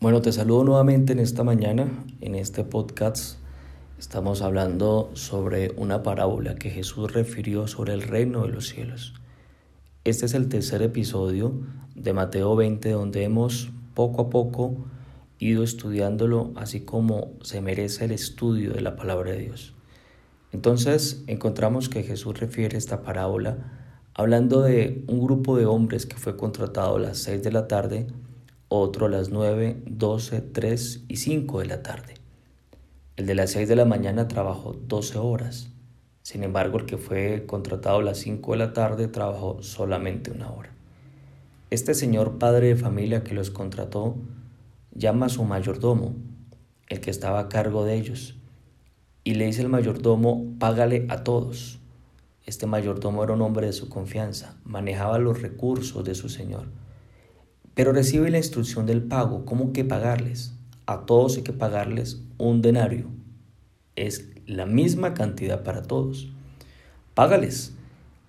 Bueno, te saludo nuevamente en esta mañana, en este podcast. Estamos hablando sobre una parábola que Jesús refirió sobre el reino de los cielos. Este es el tercer episodio de Mateo 20 donde hemos poco a poco ido estudiándolo así como se merece el estudio de la palabra de Dios. Entonces encontramos que Jesús refiere esta parábola hablando de un grupo de hombres que fue contratado a las 6 de la tarde otro a las 9, 12, 3 y 5 de la tarde. El de las 6 de la mañana trabajó 12 horas. Sin embargo, el que fue contratado a las 5 de la tarde trabajó solamente una hora. Este señor padre de familia que los contrató llama a su mayordomo, el que estaba a cargo de ellos, y le dice el mayordomo, págale a todos. Este mayordomo era un hombre de su confianza, manejaba los recursos de su señor pero recibe la instrucción del pago. ¿Cómo que pagarles? A todos hay que pagarles un denario. Es la misma cantidad para todos. Págales,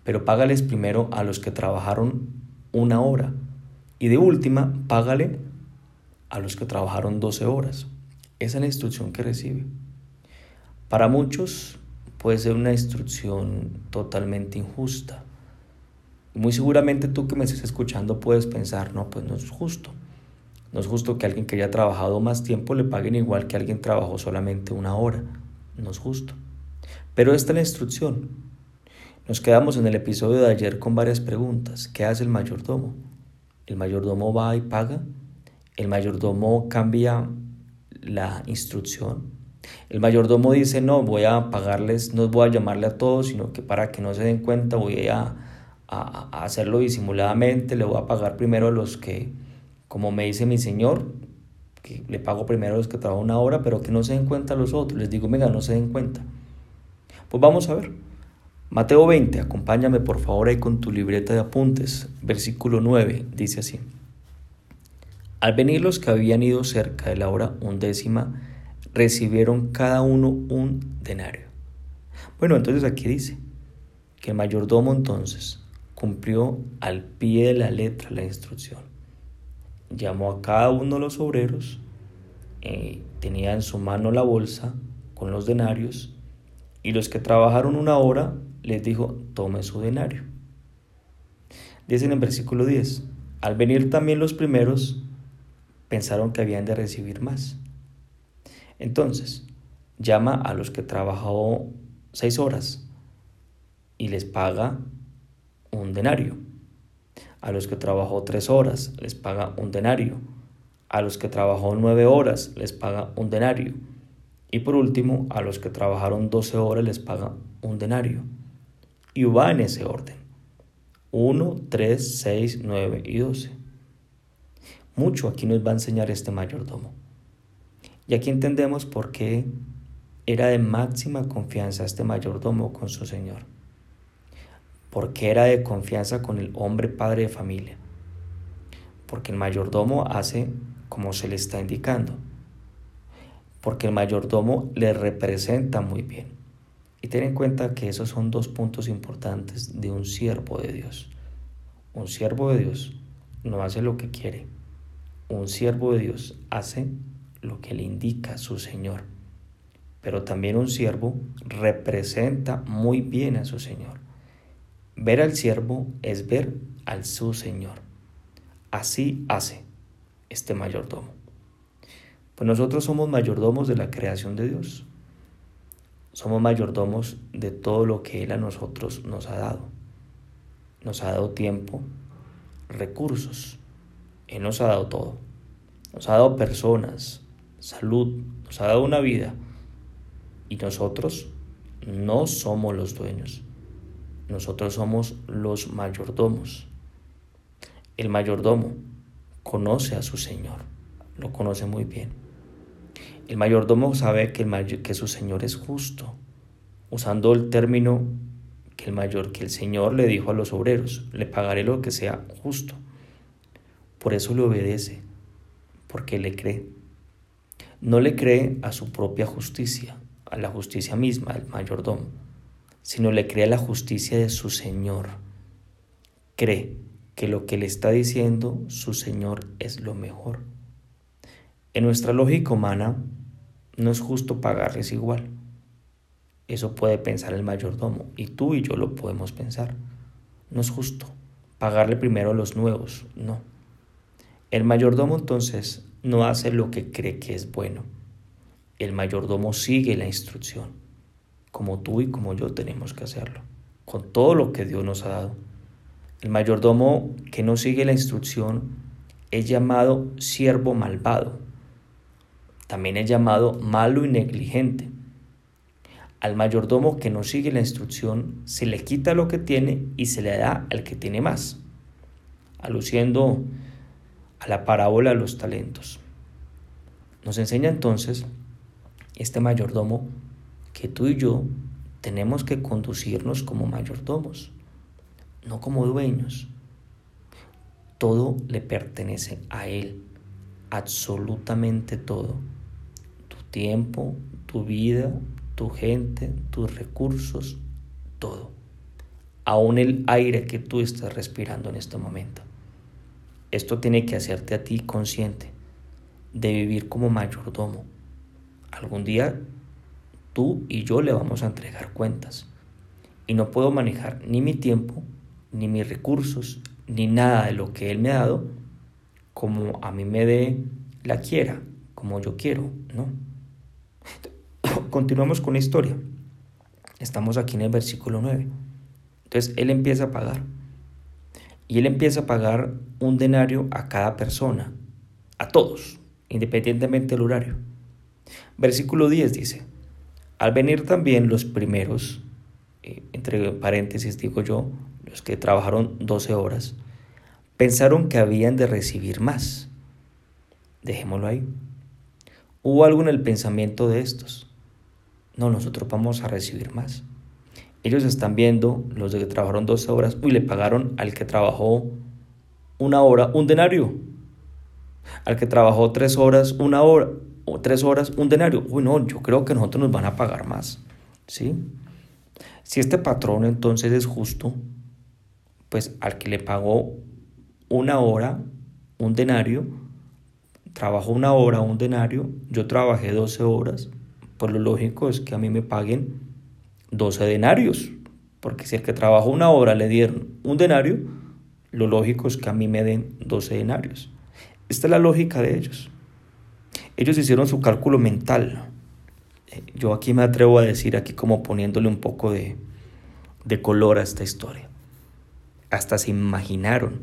pero págales primero a los que trabajaron una hora. Y de última, págale a los que trabajaron 12 horas. Esa es la instrucción que recibe. Para muchos puede ser una instrucción totalmente injusta muy seguramente tú que me estés escuchando puedes pensar, no, pues no es justo. No es justo que alguien que haya trabajado más tiempo le paguen igual que alguien trabajó solamente una hora. No es justo. Pero esta es la instrucción. Nos quedamos en el episodio de ayer con varias preguntas. ¿Qué hace el mayordomo? ¿El mayordomo va y paga? ¿El mayordomo cambia la instrucción? El mayordomo dice, no, voy a pagarles, no voy a llamarle a todos, sino que para que no se den cuenta voy a a, hacerlo disimuladamente, le voy a pagar primero a los que, como me dice mi señor, que le pago primero a los que trabajan una hora, pero que no se den cuenta los otros. Les digo, venga, no se den cuenta. Pues vamos a ver. Mateo 20, acompáñame por favor ahí con tu libreta de apuntes. Versículo 9 dice así. Al venir los que habían ido cerca de la hora undécima, recibieron cada uno un denario. Bueno, entonces aquí dice que el mayordomo entonces cumplió al pie de la letra la instrucción. Llamó a cada uno de los obreros, eh, tenía en su mano la bolsa con los denarios y los que trabajaron una hora les dijo, tome su denario. Dicen en versículo 10, al venir también los primeros, pensaron que habían de recibir más. Entonces, llama a los que trabajó seis horas y les paga un denario. A los que trabajó tres horas les paga un denario. A los que trabajó nueve horas les paga un denario. Y por último, a los que trabajaron doce horas les paga un denario. Y va en ese orden. Uno, tres, seis, nueve y doce. Mucho aquí nos va a enseñar este mayordomo. Y aquí entendemos por qué era de máxima confianza este mayordomo con su Señor porque era de confianza con el hombre padre de familia, porque el mayordomo hace como se le está indicando, porque el mayordomo le representa muy bien. Y ten en cuenta que esos son dos puntos importantes de un siervo de Dios. Un siervo de Dios no hace lo que quiere. Un siervo de Dios hace lo que le indica su Señor. Pero también un siervo representa muy bien a su Señor. Ver al siervo es ver al su Señor. Así hace este mayordomo. Pues nosotros somos mayordomos de la creación de Dios. Somos mayordomos de todo lo que Él a nosotros nos ha dado. Nos ha dado tiempo, recursos. Él nos ha dado todo. Nos ha dado personas, salud, nos ha dado una vida. Y nosotros no somos los dueños. Nosotros somos los mayordomos. El mayordomo conoce a su Señor, lo conoce muy bien. El mayordomo sabe que, el que su Señor es justo, usando el término que el mayor que el Señor le dijo a los obreros, le pagaré lo que sea justo. Por eso le obedece, porque le cree. No le cree a su propia justicia, a la justicia misma, el mayordomo sino le cree la justicia de su Señor. Cree que lo que le está diciendo su Señor es lo mejor. En nuestra lógica humana no es justo pagarles igual. Eso puede pensar el mayordomo y tú y yo lo podemos pensar. No es justo pagarle primero a los nuevos, no. El mayordomo entonces no hace lo que cree que es bueno. El mayordomo sigue la instrucción, como tú y como yo tenemos que hacerlo, con todo lo que Dios nos ha dado. El mayordomo que no sigue la instrucción es llamado siervo malvado. También es llamado malo y negligente. Al mayordomo que no sigue la instrucción se le quita lo que tiene y se le da al que tiene más, aluciendo a la parábola de los talentos. Nos enseña entonces este mayordomo que tú y yo tenemos que conducirnos como mayordomos, no como dueños. Todo le pertenece a Él, absolutamente todo. Tu tiempo, tu vida, tu gente, tus recursos, todo. Aún el aire que tú estás respirando en este momento. Esto tiene que hacerte a ti consciente de vivir como mayordomo. Algún día tú y yo le vamos a entregar cuentas. Y no puedo manejar ni mi tiempo, ni mis recursos, ni nada de lo que Él me ha dado como a mí me dé la quiera, como yo quiero, ¿no? Continuamos con la historia. Estamos aquí en el versículo 9. Entonces Él empieza a pagar. Y Él empieza a pagar un denario a cada persona, a todos, independientemente del horario. Versículo 10 dice, al venir también los primeros, eh, entre paréntesis digo yo, los que trabajaron 12 horas, pensaron que habían de recibir más. Dejémoslo ahí. ¿Hubo algo en el pensamiento de estos? No, nosotros vamos a recibir más. Ellos están viendo, los de que trabajaron 12 horas, uy, le pagaron al que trabajó una hora un denario. Al que trabajó tres horas, una hora, o tres horas, un denario. Uy, no, yo creo que nosotros nos van a pagar más. ¿Sí? Si este patrón entonces es justo, pues al que le pagó una hora, un denario, trabajó una hora, un denario, yo trabajé 12 horas, pues lo lógico es que a mí me paguen 12 denarios, porque si el que trabajó una hora le dieron un denario, lo lógico es que a mí me den 12 denarios. Esta es la lógica de ellos. Ellos hicieron su cálculo mental. Eh, yo aquí me atrevo a decir, aquí como poniéndole un poco de, de color a esta historia. Hasta se imaginaron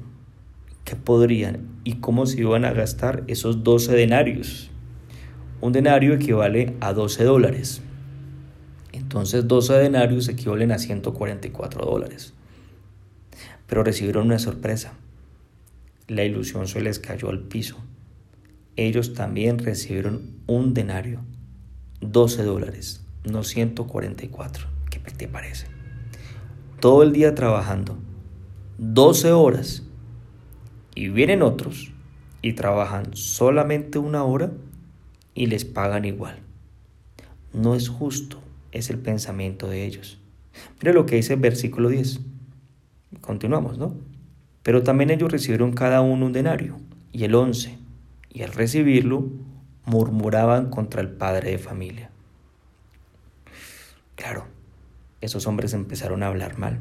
qué podrían y cómo se iban a gastar esos 12 denarios. Un denario equivale a 12 dólares. Entonces 12 denarios equivalen a 144 dólares. Pero recibieron una sorpresa. La ilusión se les cayó al piso. Ellos también recibieron un denario, 12 dólares, no 144. ¿Qué te parece? Todo el día trabajando, 12 horas y vienen otros y trabajan solamente una hora y les pagan igual. No es justo, es el pensamiento de ellos. Mira lo que dice el versículo 10. Continuamos, ¿no? Pero también ellos recibieron cada uno un denario, y el 11, y al recibirlo murmuraban contra el padre de familia. Claro, esos hombres empezaron a hablar mal.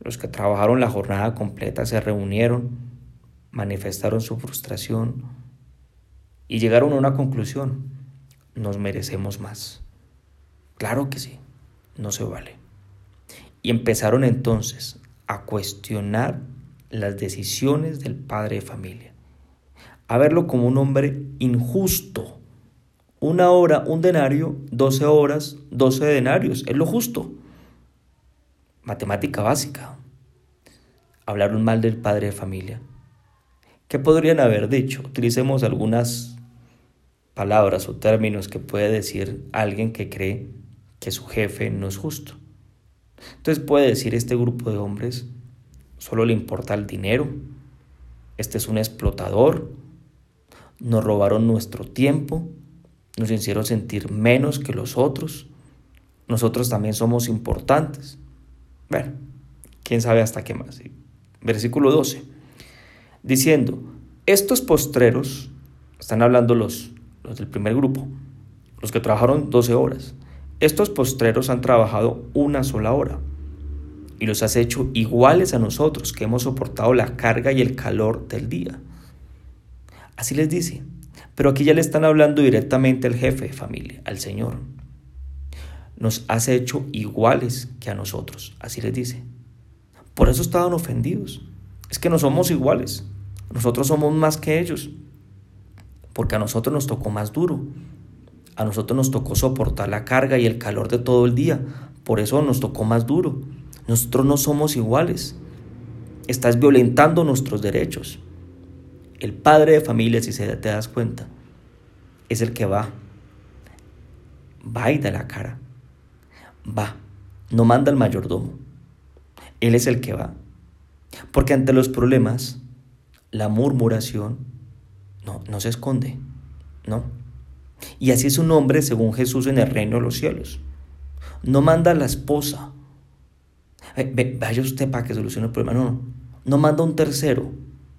Los que trabajaron la jornada completa se reunieron, manifestaron su frustración y llegaron a una conclusión. Nos merecemos más. Claro que sí, no se vale. Y empezaron entonces a cuestionar las decisiones del padre de familia, a verlo como un hombre injusto. Una hora, un denario, doce horas, doce denarios, es lo justo matemática básica. Hablaron mal del padre de familia. ¿Qué podrían haber dicho? Utilicemos algunas palabras o términos que puede decir alguien que cree que su jefe no es justo. Entonces puede decir este grupo de hombres solo le importa el dinero, este es un explotador, nos robaron nuestro tiempo, nos hicieron sentir menos que los otros, nosotros también somos importantes. Bueno, quién sabe hasta qué más. Versículo 12. Diciendo, estos postreros Están hablando los, los del primer grupo, los que trabajaron 12 horas. Estos postreros han trabajado una sola hora y los has hecho iguales a nosotros que hemos soportado la carga y el calor del día. Así les dice, pero aquí ya le están hablando directamente al jefe de familia, al Señor. Nos has hecho iguales que a nosotros, así les dice. Por eso estaban ofendidos. Es que no somos iguales. Nosotros somos más que ellos. Porque a nosotros nos tocó más duro. A nosotros nos tocó soportar la carga y el calor de todo el día. Por eso nos tocó más duro. Nosotros no somos iguales. Estás violentando nuestros derechos. El padre de familia, si se te das cuenta, es el que va. Va y da la cara. Va. No manda al mayordomo. Él es el que va. Porque ante los problemas, la murmuración no, no se esconde, ¿no? Y así es un hombre según Jesús en el reino de los cielos. No manda a la esposa. Vaya usted para que solucione el problema. No, no. No manda un tercero.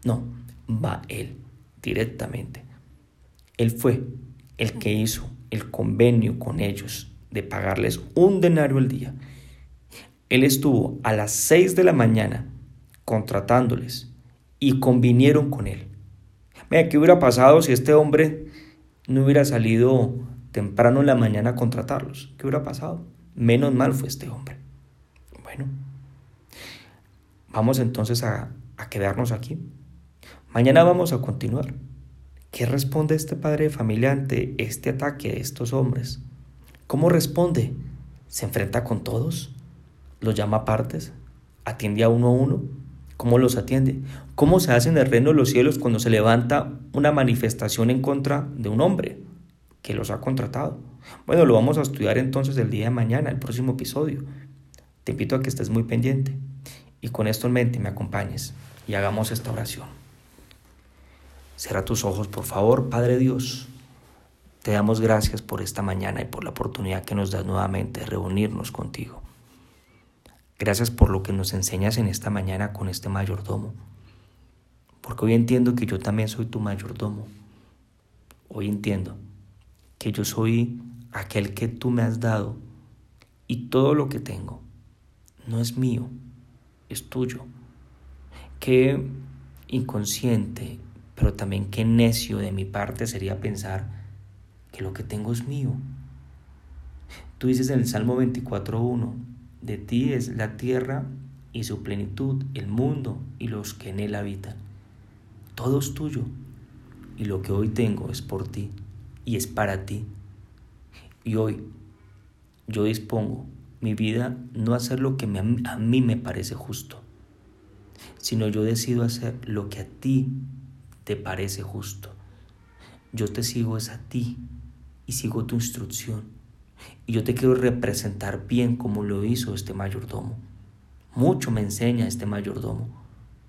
No, va él directamente. Él fue el que hizo el convenio con ellos de pagarles un denario al día él estuvo a las 6 de la mañana contratándoles y convinieron con él. Mira, ¿qué hubiera pasado si este hombre no hubiera salido temprano en la mañana a contratarlos? ¿Qué hubiera pasado? Menos mal fue este hombre. Bueno, vamos entonces a, a quedarnos aquí. Mañana vamos a continuar. ¿Qué responde este padre de familia ante este ataque de estos hombres? ¿Cómo responde? ¿Se enfrenta con todos? los llama partes, atiende a uno a uno. ¿Cómo los atiende? ¿Cómo se hace en el reino de los cielos cuando se levanta una manifestación en contra de un hombre que los ha contratado? Bueno, lo vamos a estudiar entonces el día de mañana, el próximo episodio. Te invito a que estés muy pendiente y con esto en mente me acompañes y hagamos esta oración. Cierra tus ojos, por favor, Padre Dios. Te damos gracias por esta mañana y por la oportunidad que nos das nuevamente de reunirnos contigo. Gracias por lo que nos enseñas en esta mañana con este mayordomo. Porque hoy entiendo que yo también soy tu mayordomo. Hoy entiendo que yo soy aquel que tú me has dado y todo lo que tengo no es mío, es tuyo. Qué inconsciente, pero también qué necio de mi parte sería pensar que lo que tengo es mío. Tú dices en el Salmo 24.1, de ti es la tierra y su plenitud, el mundo y los que en él habitan. Todo es tuyo y lo que hoy tengo es por ti y es para ti. Y hoy yo dispongo mi vida no hacer lo que a mí me parece justo, sino yo decido hacer lo que a ti te parece justo. Yo te sigo es a ti y sigo tu instrucción y yo te quiero representar bien como lo hizo este mayordomo. Mucho me enseña este mayordomo.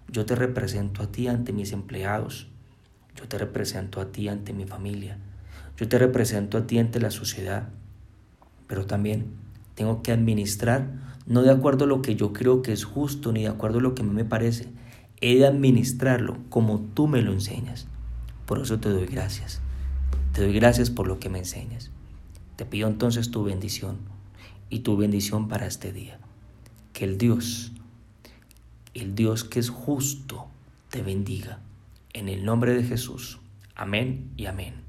Yo te represento a ti ante mis empleados. Yo te represento a ti ante mi familia. Yo te represento a ti ante la sociedad. Pero también tengo que administrar, no de acuerdo a lo que yo creo que es justo, ni de acuerdo a lo que a mí me parece. He de administrarlo como tú me lo enseñas. Por eso te doy gracias. Te doy gracias por lo que me enseñas. Te pido entonces tu bendición y tu bendición para este día. Que el Dios, el Dios que es justo, te bendiga. En el nombre de Jesús. Amén y amén.